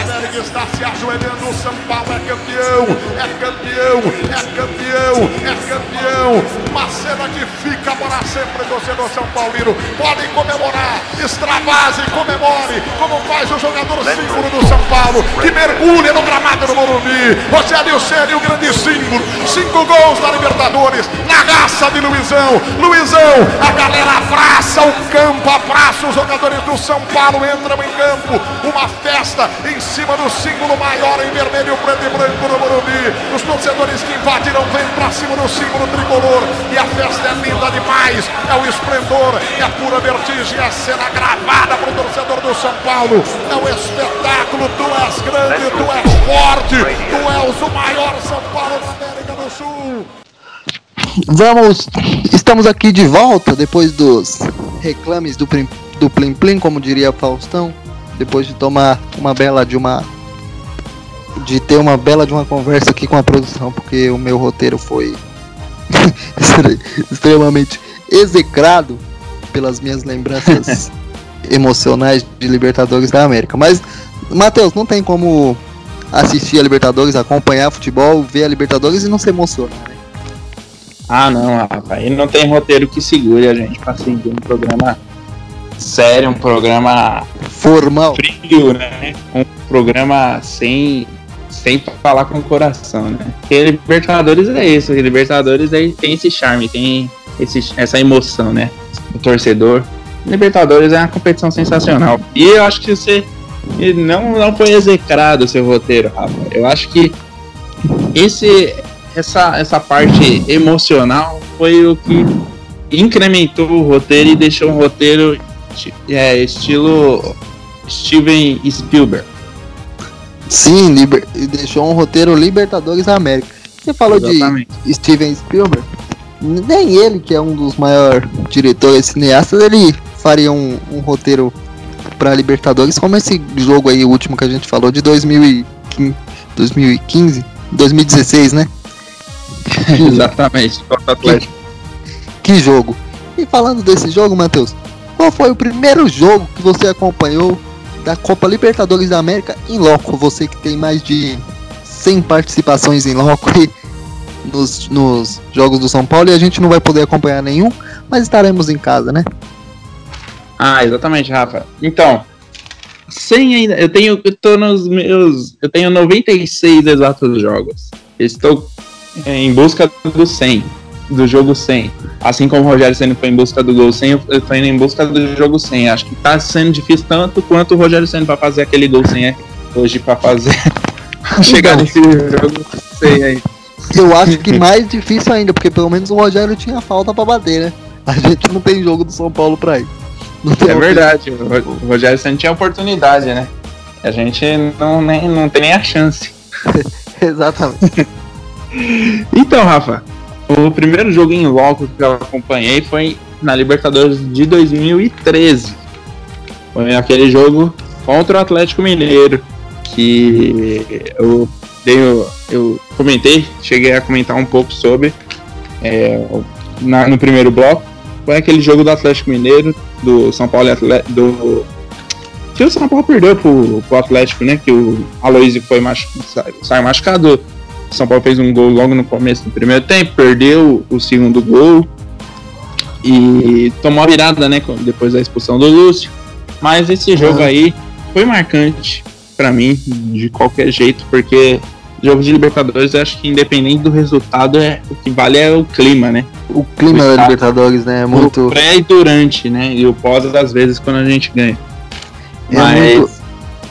América está se ajoelhando. O São Paulo é campeão, é campeão, é campeão, é campeão. Cena que fica para sempre, torcedor São Paulino. Podem comemorar, extravase, comemore, como faz o jogador símbolo do São Paulo, que mergulha no gramado do Morumbi. Rogério Ceni, o grande símbolo. Cinco gols da Libertadores, na raça de Luizão. Luizão, a galera abraça o campo, abraça os jogadores do São Paulo, entram em campo. Uma festa em cima do símbolo maior em vermelho, preto e branco no Morumbi. Os torcedores que invadiram vêm para cima do símbolo tricolor e a festa é linda demais. É o esplendor, é a pura vertigem, é a cena gravada para o torcedor do São Paulo. É o espetáculo. Tu és grande, tu és forte, tu és o maior São Paulo da América do Sul. Vamos, estamos aqui de volta depois dos reclames do, do Plim Plim, como diria Faustão depois de tomar uma bela de uma de ter uma bela de uma conversa aqui com a produção, porque o meu roteiro foi extremamente execrado pelas minhas lembranças emocionais de Libertadores da América. Mas, Matheus, não tem como assistir a Libertadores, acompanhar futebol, ver a Libertadores e não se emocionar, né? Ah, não, rapaz. Aí não tem roteiro que segure a gente pra seguir um programa sério, um programa Formal. frio, né? Um programa sem, sem falar com o coração, né? Porque Libertadores é isso. Libertadores aí tem esse charme, tem esse, essa emoção, né? O torcedor. Libertadores é uma competição sensacional. E eu acho que você não, não foi execrado o seu roteiro, Rafa. Eu acho que esse, essa, essa parte emocional foi o que incrementou o roteiro e deixou um roteiro é, estilo Steven Spielberg. Sim, liber... e deixou um roteiro Libertadores da América. Você falou Exatamente. de Steven Spielberg, nem ele, que é um dos maiores diretores cineastas, ele faria um, um roteiro para Libertadores, como esse jogo aí, o último que a gente falou, de 2015, 2015 2016, né? Exatamente. Atlético. Que jogo! E falando desse jogo, Matheus, qual foi o primeiro jogo que você acompanhou da Copa Libertadores da América em loco? Você que tem mais de 100 participações em loco nos, nos jogos do São Paulo e a gente não vai poder acompanhar nenhum, mas estaremos em casa, né? Ah, exatamente, Rafa. Então, sem ainda. Eu tenho. Eu tô nos meus. Eu tenho 96 exatos jogos. Estou em busca do 100. Do jogo 100. Assim como o Rogério Senna foi em busca do gol 100, eu- tô indo em busca do jogo 100. Acho que tá sendo difícil tanto quanto o Rogério Senna pra fazer aquele gol 100 é hoje pra fazer. chegar Então. nesse jogo 100 aí. Eu acho que mais difícil ainda, porque pelo menos o Rogério tinha falta pra bater, né? A gente não tem jogo do São Paulo pra ir. Não tem É verdade, o Rogério Senna tinha oportunidade, né? A gente não, nem, não tem nem a chance. Exatamente. Então, Rafa, o primeiro jogo em loco que eu acompanhei foi na Libertadores de 2013. Foi aquele jogo contra o Atlético Mineiro que eu o- eu comentei, cheguei a comentar um pouco sobre é, na- no primeiro bloco. Foi aquele jogo do Atlético Mineiro, do São Paulo Atle- do que o São Paulo perdeu pro, pro Atlético, né? Que o Aloysio foi machu, sa- saiu machucado. São Paulo fez um gol logo no começo do primeiro tempo, perdeu o segundo gol e tomou a virada, né? Depois da expulsão do Lúcio. Mas esse jogo aí foi marcante pra mim, de qualquer jeito, porque jogo de Libertadores, eu acho que independente do resultado, é, o que vale é o clima, né? O clima da Libertadores, né? É muito. O pré e durante, né? E o pós, às vezes, quando a gente ganha. É Mas, muito-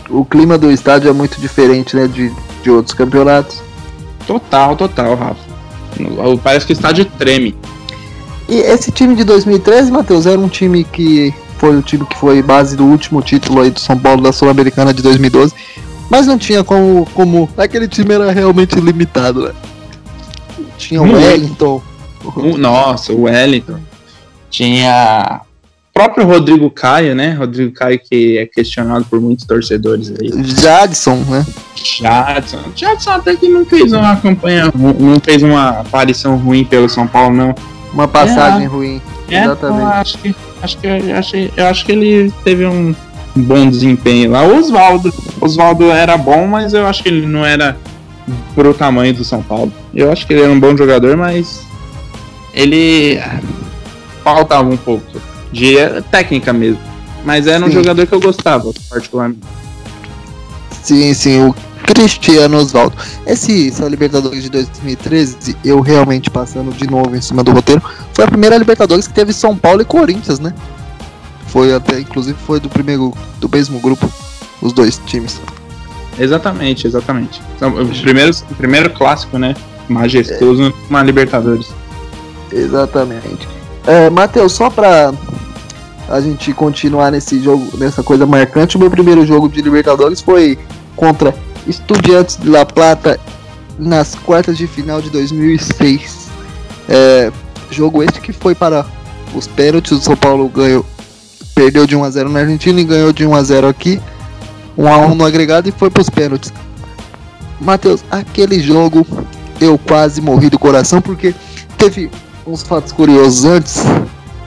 O clima do estádio é muito diferente, né? De, de outros campeonatos. Total, total, Rafa. Parece que o estádio treme. E esse time de 2013, Matheus, era um time que foi o time que foi base do último título aí do São Paulo da Sul-Americana de 2012. Mas não tinha como, como. Aquele time era realmente limitado, né? Tinha o Muito. Wellington. Um- Nossa, o Wellington. Tinha próprio Rodrigo Caio, né? Rodrigo Caio que é questionado por muitos torcedores aí. Jadson, né? Jadson. Jadson até que não fez uma campanha, não fez uma aparição ruim pelo São Paulo, não. Uma passagem ruim. É, Exatamente. Eu acho que, acho que, eu, achei, eu acho que ele teve um bom desempenho lá. O Oswaldo. Oswaldo era bom, mas eu acho que ele não era pro tamanho do São Paulo. Eu acho que ele era um bom jogador, mas ele faltava um pouco de técnica mesmo. Mas era um Sim. jogador que eu gostava, particularmente. Sim, sim, o Cristiano Osvaldo. Esse, essa Libertadores de 2013, eu realmente passando de novo em cima do roteiro, foi a primeira Libertadores que teve São Paulo e Corinthians, né? Foi até, inclusive, foi do primeiro, do mesmo grupo, os dois times. Exatamente, exatamente. O, primeiro, o primeiro clássico, né? Majestoso, uma Libertadores. Exatamente. É, Matheus, só pra a gente continuar nesse jogo, nessa coisa marcante, o meu primeiro jogo de Libertadores foi contra Estudiantes de La Plata nas quartas de final de 2006. É, jogo este que foi para os pênaltis, o São Paulo ganhou, perdeu de 1 a 0 na Argentina e ganhou de 1 a 0 aqui, 1 a 1 no agregado e foi para os pênaltis. Matheus, aquele jogo eu quase morri do coração porque teve uns fatos curiosos antes.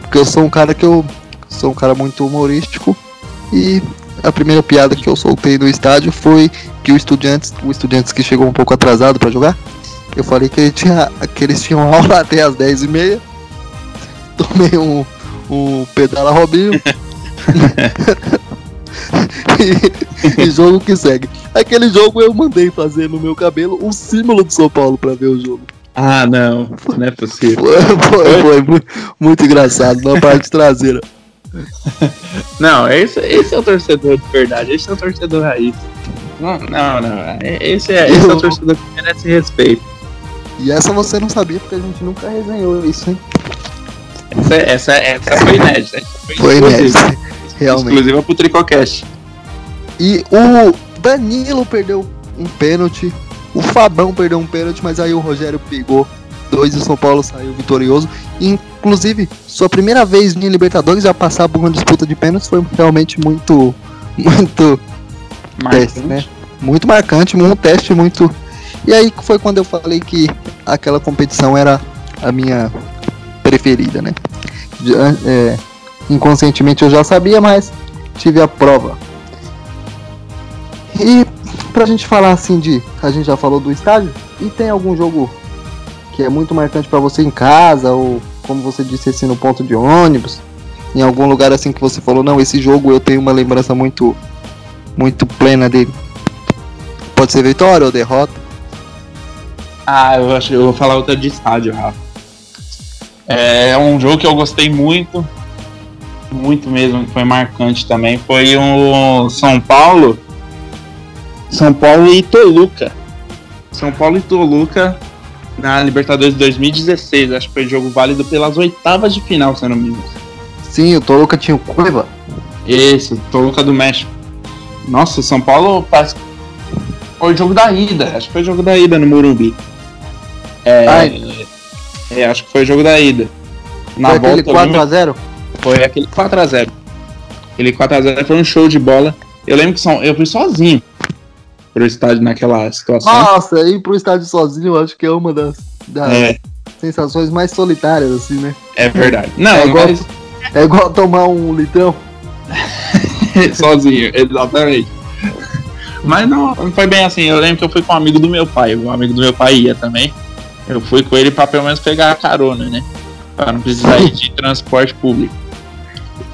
Porque eu sou um cara que eu sou um cara muito humorístico e a primeira piada que eu soltei no estádio foi que o Estudiantes, o Estudiantes que chegou um pouco atrasado para jogar, eu falei que, ele tinha, que eles tinham aula até as 10h30. Tomei um, um pedala Robinho. e, e, jogo que segue. Aquele jogo eu mandei fazer no meu cabelo um símbolo do São Paulo para ver o jogo. Ah, não, não é possível. Foi, foi, foi muito, muito engraçado na parte traseira. Não, esse, esse é o torcedor de verdade, esse é o torcedor raiz. Não, não, não. Esse é, esse é o torcedor que merece respeito. E essa você não sabia porque a gente nunca resenhou isso, hein? Essa, essa, essa foi inédita. Foi, foi inédita, realmente. Exclusiva pro Tricocast. E o Danilo perdeu um pênalti, o Fabão perdeu um pênalti, mas aí o Rogério pegou dois e o São Paulo saiu vitorioso. Inclusive, sua primeira vez em Libertadores a passar por uma disputa de pênaltis foi realmente muito. Muito. Marcante. Teste, né? Muito marcante, um teste muito. E aí foi quando eu falei que aquela competição era a minha preferida, né? É, inconscientemente eu já sabia, mas tive a prova. E pra gente falar assim de. A gente já falou do estádio. E tem algum jogo que é muito marcante para você em casa, ou como você disse assim, no ponto de ônibus, em algum lugar assim que você falou, não, esse jogo eu tenho uma lembrança muito muito plena dele. Pode ser vitória ou derrota. Ah, eu acho eu vou falar outra de estádio, Rafa. É um jogo que eu gostei muito, muito mesmo, foi marcante também, foi o São Paulo. São Paulo e Toluca. São Paulo e Toluca na Libertadores 2016. Acho que foi jogo válido pelas oitavas de final, se eu não me engano. Sim, o Toluca tinha o Cueva. Esse, Toluca do México. Nossa, o São Paulo parece foi o jogo da ida. Acho que foi o jogo da ida no Morumbi. É, é acho que foi o jogo da ida. Na foi volta, aquele 4x0? Foi aquele 4x0. Aquele 4x0 foi um show de bola. Eu lembro que eu fui sozinho pro estádio naquela situação. Nossa, ir pro estádio sozinho eu acho que é uma das, das é. sensações mais solitárias, assim, né? É verdade. Não, é igual, mas... é igual tomar um litrão. sozinho, exatamente. Mas não, não foi bem assim. Eu lembro que eu fui com um amigo do meu pai. Um amigo do meu pai ia também. Eu fui com ele pra pelo menos pegar a carona, né? Pra não precisar ir de transporte público.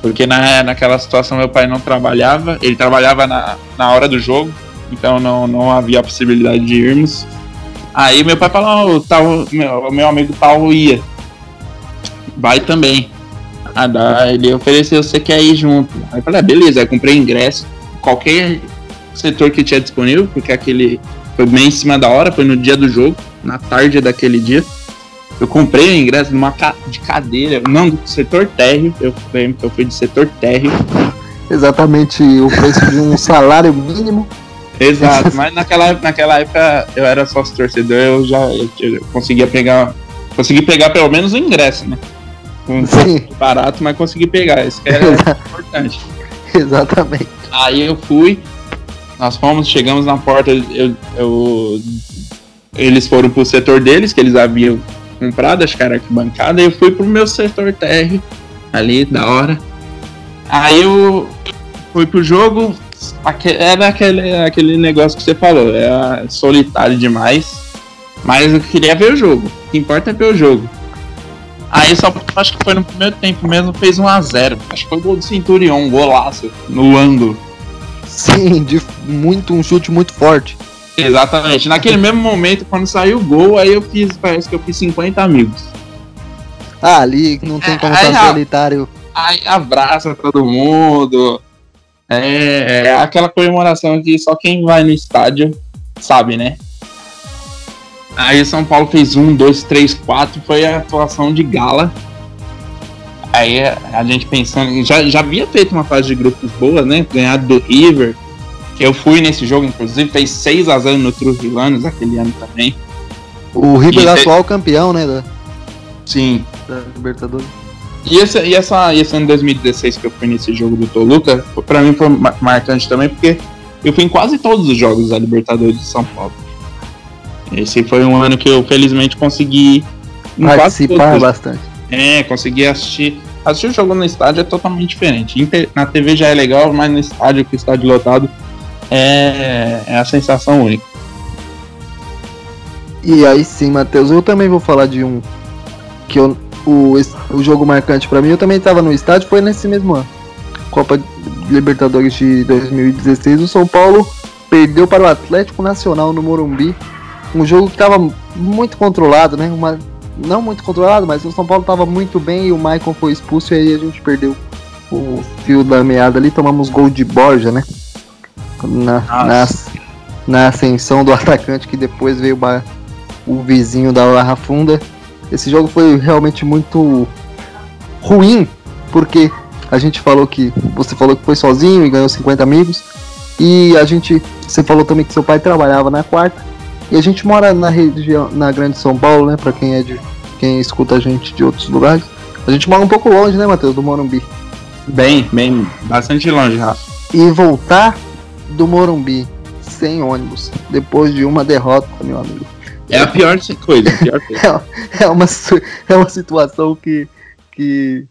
Porque na, naquela situação meu pai não trabalhava, ele trabalhava na, na hora do jogo, então não, não havia a possibilidade de irmos. Aí meu pai falou, tal, meu, meu amigo tal ia. Vai também. Ah, dá, ele ofereceu, você quer ir junto? Aí eu falei, ah, beleza, aí comprei ingresso. Qualquer setor que tinha disponível, porque aquele foi bem em cima da hora, foi no dia do jogo, na tarde daquele dia. Eu comprei o ingresso numa ca de cadeira, não, do setor térreo, eu lembro que eu fui de setor térreo. Exatamente o preço de um salário mínimo. Exato, mas naquela, naquela época eu era sócio torcedor, eu já eu, eu conseguia pegar. Consegui pegar pelo menos o ingresso, né? Um Sim. barato, mas consegui pegar. Isso que era importante. Exatamente. Aí eu fui, nós fomos, chegamos na porta, eu, eu, eles foram pro setor deles, que eles haviam comprado, acho que era arquibancada, e eu fui pro meu setor TR, ali, da hora. Aí eu fui pro jogo, era aquele, aquele negócio que você falou, é solitário demais. Mas eu queria ver o jogo. O que importa é ver o jogo. Aí só acho que foi no primeiro tempo mesmo, fez 1 a 0 Acho que foi o gol do Centurion, um golaço no ângulo. Sim, de muito um chute muito forte. Exatamente. Naquele mesmo momento, quando saiu o gol, aí eu fiz, parece que eu fiz 50 amigos. Ah, ali não tem como estar tá solitário. Aí abraça todo mundo. É, é aquela comemoração que só quem vai no estádio sabe, né? Aí São Paulo fez um, dois, três, quatro, foi a atuação de gala. Aí a gente pensando, já, já havia feito uma fase de grupos boa, né? Ganhado do River. Eu fui nesse jogo, inclusive, fez 6 a 0 no Trujillanos aquele ano também. O River é atual campeão, né? Da... Sim. Da Libertadores. E, esse, e, essa, e esse ano 2016 que eu fui nesse jogo do Toluca, pra mim foi marcante também, porque eu fui em quase todos os jogos da Libertadores de São Paulo. Esse foi um ano que eu felizmente consegui Participar bastante. É, consegui assistir. Assistir o jogo no estádio é totalmente diferente. Na TV já é legal, mas no estádio, o estádio lotado, é, é a sensação única. E aí sim, Matheus, eu também vou falar de um que eu, o, o jogo marcante pra mim, eu também tava no estádio, foi nesse mesmo ano. Copa Libertadores de 2016, o São Paulo perdeu para o Atlético Nacional no Morumbi. Um jogo que tava muito controlado, né? Uma, não muito controlado, mas o São Paulo tava muito bem e o Maicon foi expulso e aí a gente perdeu o fio da meada ali, tomamos gol de Borja, né? Na, na, na ascensão do atacante que depois veio ba- o vizinho da Barra Funda. Esse jogo foi realmente muito ruim, porque a gente falou que você falou que foi sozinho e ganhou 50 amigos. E a gente, você falou também que seu pai trabalhava na quarta. E a gente mora na região, na Grande São Paulo, né? Pra quem é de quem escuta a gente de outros lugares. A gente mora um pouco longe, né, Matheus, do Morumbi. Bem, bem, bastante longe, Rafa. E voltar do Morumbi sem ônibus, depois de uma derrota, meu amigo. É a pior coisa, a pior coisa. é uma, é uma situação que, que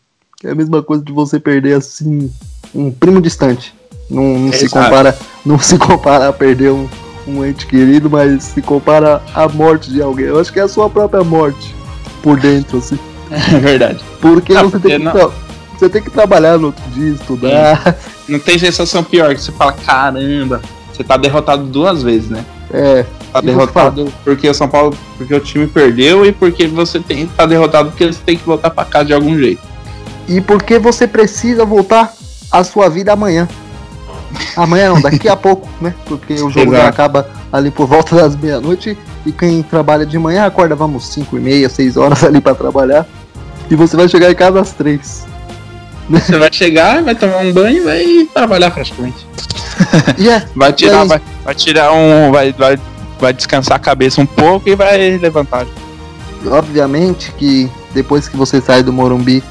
é a mesma coisa de você perder assim um primo distante. Não, não se Exato. compara, não se compara a perder um, um ente querido, mas se compara à morte de alguém. Eu acho que é a sua própria morte por dentro, assim. É verdade. Porque Ah, você porque tem que não- você tem que trabalhar no outro dia, estudar. Não tem sensação pior que você fala, caramba, você tá derrotado duas vezes, né? É, Tá derrotado porque o São Paulo, porque o time perdeu e porque você tem tá derrotado porque você tem que voltar pra casa de algum jeito. e porque você precisa voltar à sua vida amanhã. Amanhã não, daqui a pouco, né? Porque o jogo acaba ali por volta das meia-noite. E quem trabalha de manhã acorda, vamos, 5 e meia, 6 horas ali pra trabalhar. E você vai chegar em casa às 3. Você vai chegar, vai tomar um banho e vai trabalhar praticamente. E é, Vai tirar, aí? vai, vai tirar um. Vai, vai, vai descansar a cabeça um pouco e vai levantar. obviamente que depois que você sai do Morumbi,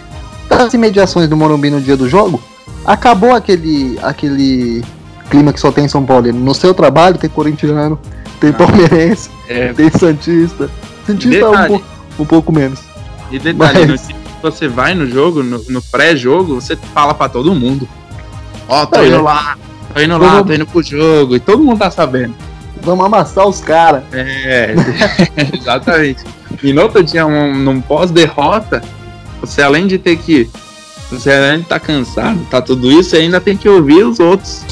das imediações do Morumbi no dia do jogo, acabou aquele, aquele clima que só tem em São Paulo. No seu trabalho tem corintiano, tem Ah. palmeirense, É, tem santista. Santista é um, pouco- um pouco menos. e detalhe, Mas- no você vai no jogo, no, no pré-jogo, você fala pra todo mundo. Ó, tô É. indo lá, tô indo lá, tô indo pro jogo. E todo mundo tá sabendo. Vamos amassar os caras. É, exatamente. E no outro dia, um, num pós-derrota, você além de ter que. Você além de estar cansado, tá tudo isso, você ainda tem que ouvir os outros.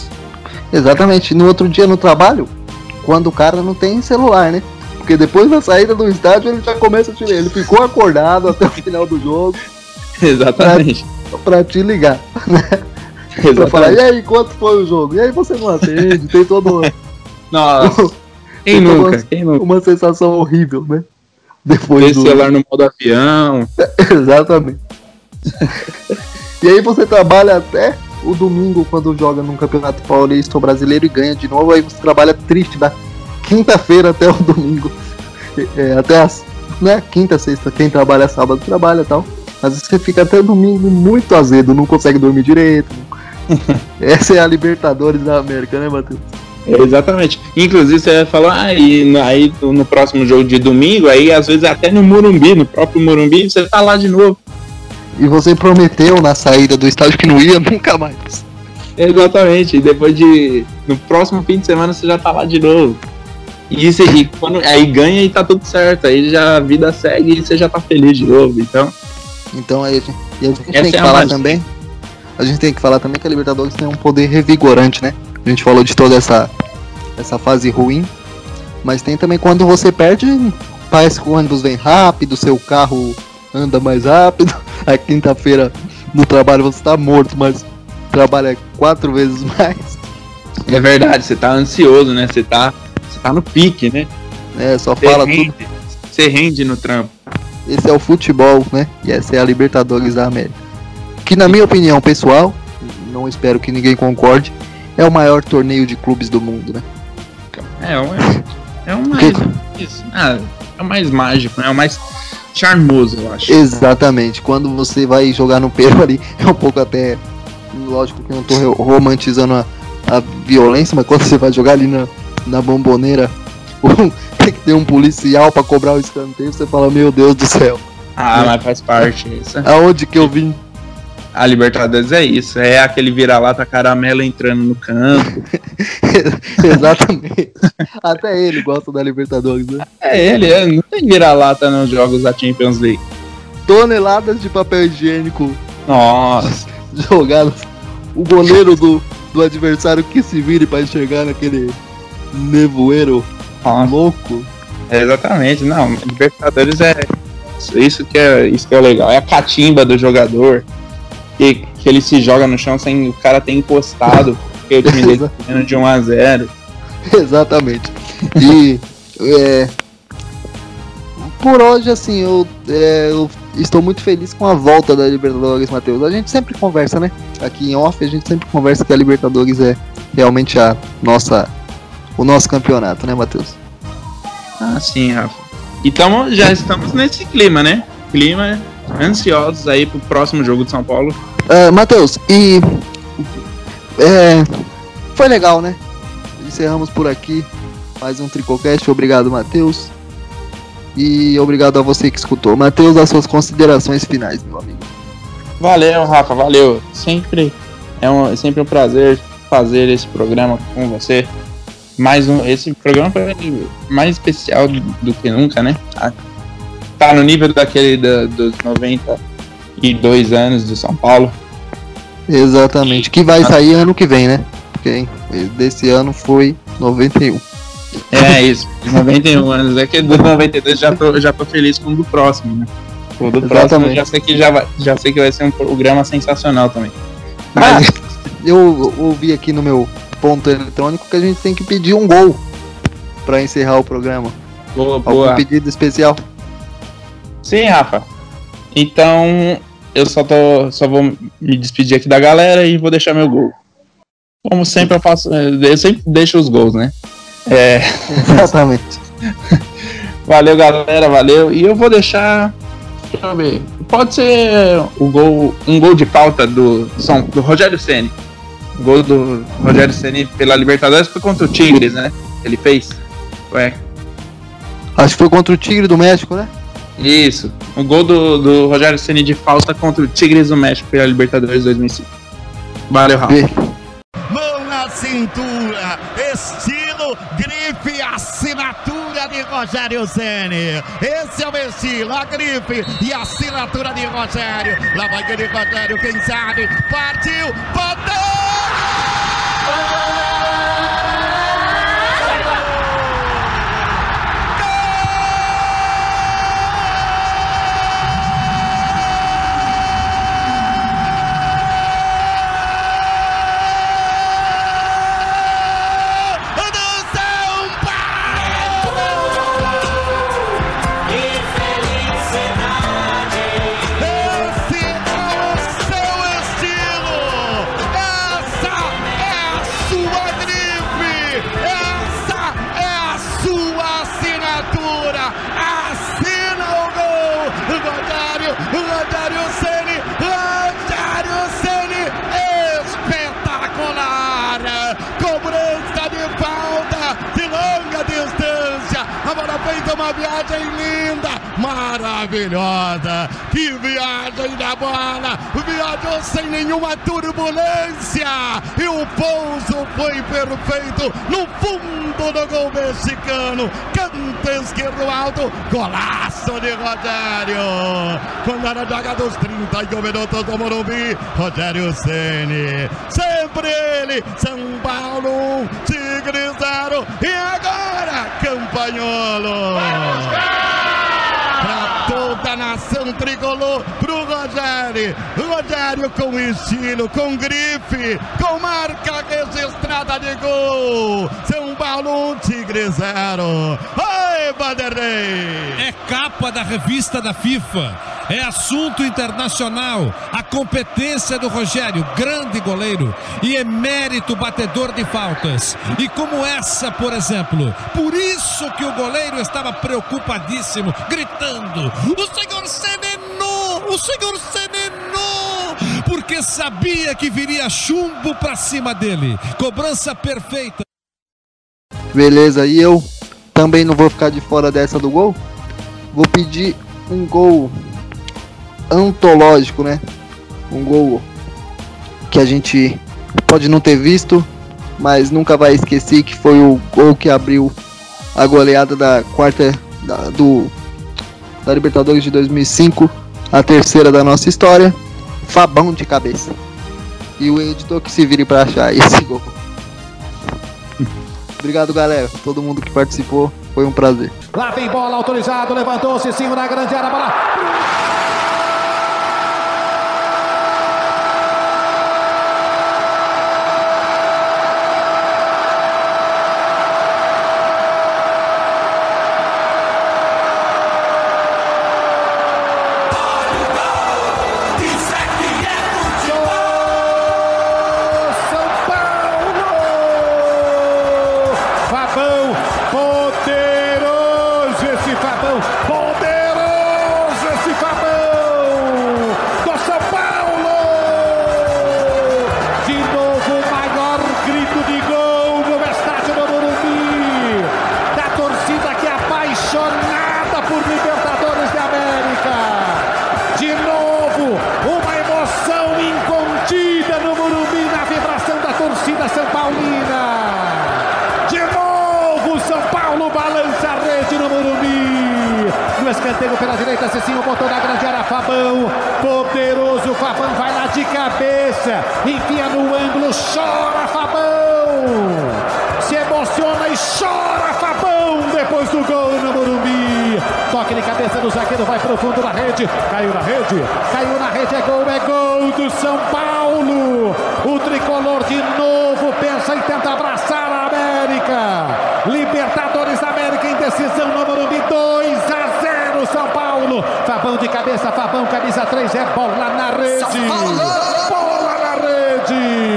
Exatamente. No outro dia no trabalho, quando o cara não tem celular, né? Porque depois da saída do estádio ele já começa a te Ele ficou acordado até o final do jogo Exatamente. pra te ligar. Pra falar, e Exatamente. aí, quanto foi o jogo? E aí você não atende, tem todo Nossa, quem nunca? você- Quem nunca? uma sensação horrível, né? Depois Ter do. celular no modo avião. Exatamente. e aí você trabalha até o domingo quando joga num campeonato paulista ou brasileiro e ganha de novo, aí você trabalha triste da quinta-feira até o domingo. É, até as. Né? Quinta, sexta, quem trabalha sábado trabalha e tal. Às vezes você fica até domingo muito azedo, não consegue dormir direito. Essa é a Libertadores da América, né, Matheus? É, exatamente. Inclusive, você falou, ah, e no- aí no próximo jogo de domingo, aí às vezes até no Morumbi, no próprio Morumbi, você tá lá de novo. E você prometeu na saída do estádio que não ia nunca mais. Exatamente. E depois de. No próximo fim de semana você já tá lá de novo. E, isso, e quando, aí ganha e tá tudo certo. Aí já a vida segue e você já tá feliz de novo. Então, Então aí e a gente Essa tem que é falar também. A gente tem que falar também que a Libertadores tem um poder revigorante, né? A gente falou de toda essa, essa fase ruim. Mas tem também quando você perde, parece que o ônibus vem rápido, seu carro anda mais rápido. A quinta-feira no trabalho você tá morto, mas trabalha quatro vezes mais. é verdade, você tá ansioso, né? Você tá, você tá no pique, né? É, só Você fala rende, tudo. Você rende no trampo. Esse é o futebol, né? E essa é a Libertadores da América. Que na minha opinião pessoal, não espero que ninguém concorde, é o maior torneio de clubes do mundo, né? É, o- é o mais. Isso, ah, é o mais mágico, né? É o mais charmoso, eu acho. Exatamente. Quando você vai jogar no Peru ali, é um pouco até. Lógico que eu não tô ro- romantizando a, a violência, mas quando você vai jogar ali na, na bomboneira tem que ter um policial pra cobrar o escanteio, você fala, meu Deus do céu. Ah, mas faz parte isso. Aonde que eu vim? A Libertadores é isso, é aquele vira-lata caramelo entrando no campo. Exatamente. Até ele gosta da Libertadores, né? É ele, é, não tem vira-lata nos jogos da Champions League. Toneladas de papel higiênico Nossa, jogadas. O goleiro do, do adversário que se vire pra enxergar naquele nevoeiro nossa. louco. É, exatamente, não, Libertadores é isso, isso que é isso que é legal, é a catimba do jogador, que, que ele se joga no chão sem o cara ter encostado, porque o time dele tá de 1 a 0 Exatamente. E é, por hoje, assim, eu, é, eu estou muito feliz com a volta da Libertadores, Matheus. A gente sempre conversa, né? Aqui em off, a gente sempre conversa que a Libertadores é realmente a nossa, o nosso campeonato, né, Matheus? Ah, sim, Rafa. Então já estamos nesse clima, né? Clima ansiosos aí pro próximo jogo de São Paulo. Uh, Matheus, e é, foi legal, né? Encerramos por aqui mais um Tricocast. Obrigado, Matheus. E obrigado a você que escutou. Matheus, as suas considerações finais, meu amigo. Valeu, Rafa, valeu. Sempre é, um, é sempre um prazer fazer esse programa com você. Mais um, esse programa foi mais especial do, do que nunca, né? Tá no nível daquele da, dos 92 anos do São Paulo. Exatamente. Que vai sair ano que vem, né? Porque desse ano foi 91. É isso, de 91 anos. É que do 92 já tô, já tô feliz com o do próximo, né? O do próximo já sei que já, vai, já sei que vai ser um programa sensacional também. Ah, Mas eu ouvi aqui no meu ponto eletrônico que a gente tem que pedir um gol pra encerrar o programa. boa, Algum boa. pedido especial? Sim, Rafa. Então, eu só tô só vou me despedir aqui da galera e vou deixar meu gol. Como sempre eu faço, eu sempre deixo os gols, né? É, Exatamente. valeu galera, valeu. E eu vou deixar deixa eu ver. Pode ser o gol, um gol de falta do São do Rogério Ceni. O gol do Rogério Ceni pela Libertadores foi contra o Tigres, né? Ele fez. Ué, Acho que foi contra o Tigre do México, né? Isso. O gol do, do Rogério Ceni de falta contra o Tigres do México pela Libertadores 2005. Valeu, Rafa. Mão na cintura, estilo, grife, assinatura de Rogério Ceni. Esse é o estilo, a grife e a assinatura de Rogério. Lá vai aquele Rogério, quem sabe, partiu, bateu! Rogério, Ceni, Rogério Ceni, espetacular! Cobrança de falta de longa distância! A bola feita uma viagem linda, maravilhosa! Que viagem da bola! Viajou sem nenhuma turbulência! E o pouso foi perfeito no fundo do gol mexicano! Canto esquerdo alto, golaço de Rogério! Quando era joga dos 31 minutos do Morumbi, Rogério Ceni, sempre ele, São Paulo 1, Tigre 0 e agora Campanholo! Toda a nação tricolor, pro Rogério. Rogério com estilo, com grife, com marca registrada de gol. São Paulo 1, Tigre 0. Oi, Vanderlei! É capa da revista da FIFA. É assunto internacional. A competência do Rogério, grande goleiro e emérito batedor de faltas. E como essa, por exemplo. Por isso que o goleiro estava preocupadíssimo, gritando: O senhor Senenou! O senhor Senenou! Porque sabia que viria chumbo pra cima dele. Cobrança perfeita. Beleza, e eu também não vou ficar de fora dessa do gol. Vou pedir um gol antológico, né? Um gol que a gente pode não ter visto, mas nunca vai esquecer que foi o gol que abriu a goleada da quarta da, do da Libertadores de 2005, a terceira da nossa história. Fabão de cabeça. E o editor que se vire para achar esse gol. Obrigado, galera. Todo mundo que participou. Foi um prazer. Lá vem bola autorizado, levantou-se em cima da grande área, bola. Fabão. Poderoso Fabão vai lá de cabeça. Enfia no ângulo, chora Fabão. Se emociona e chora Fabão depois do gol no Morumbi. Toque de cabeça do zagueiro, vai pro fundo da rede. Caiu na rede, caiu na rede, é gol, é gol do São Paulo. O tricolor de novo pensa e tenta abraçar a América. Libertadores da América em decisão no Morumbi, 2 a o São Paulo. Fabão de cabeça, Fabão, camisa 3, é bola na rede. Bola na rede.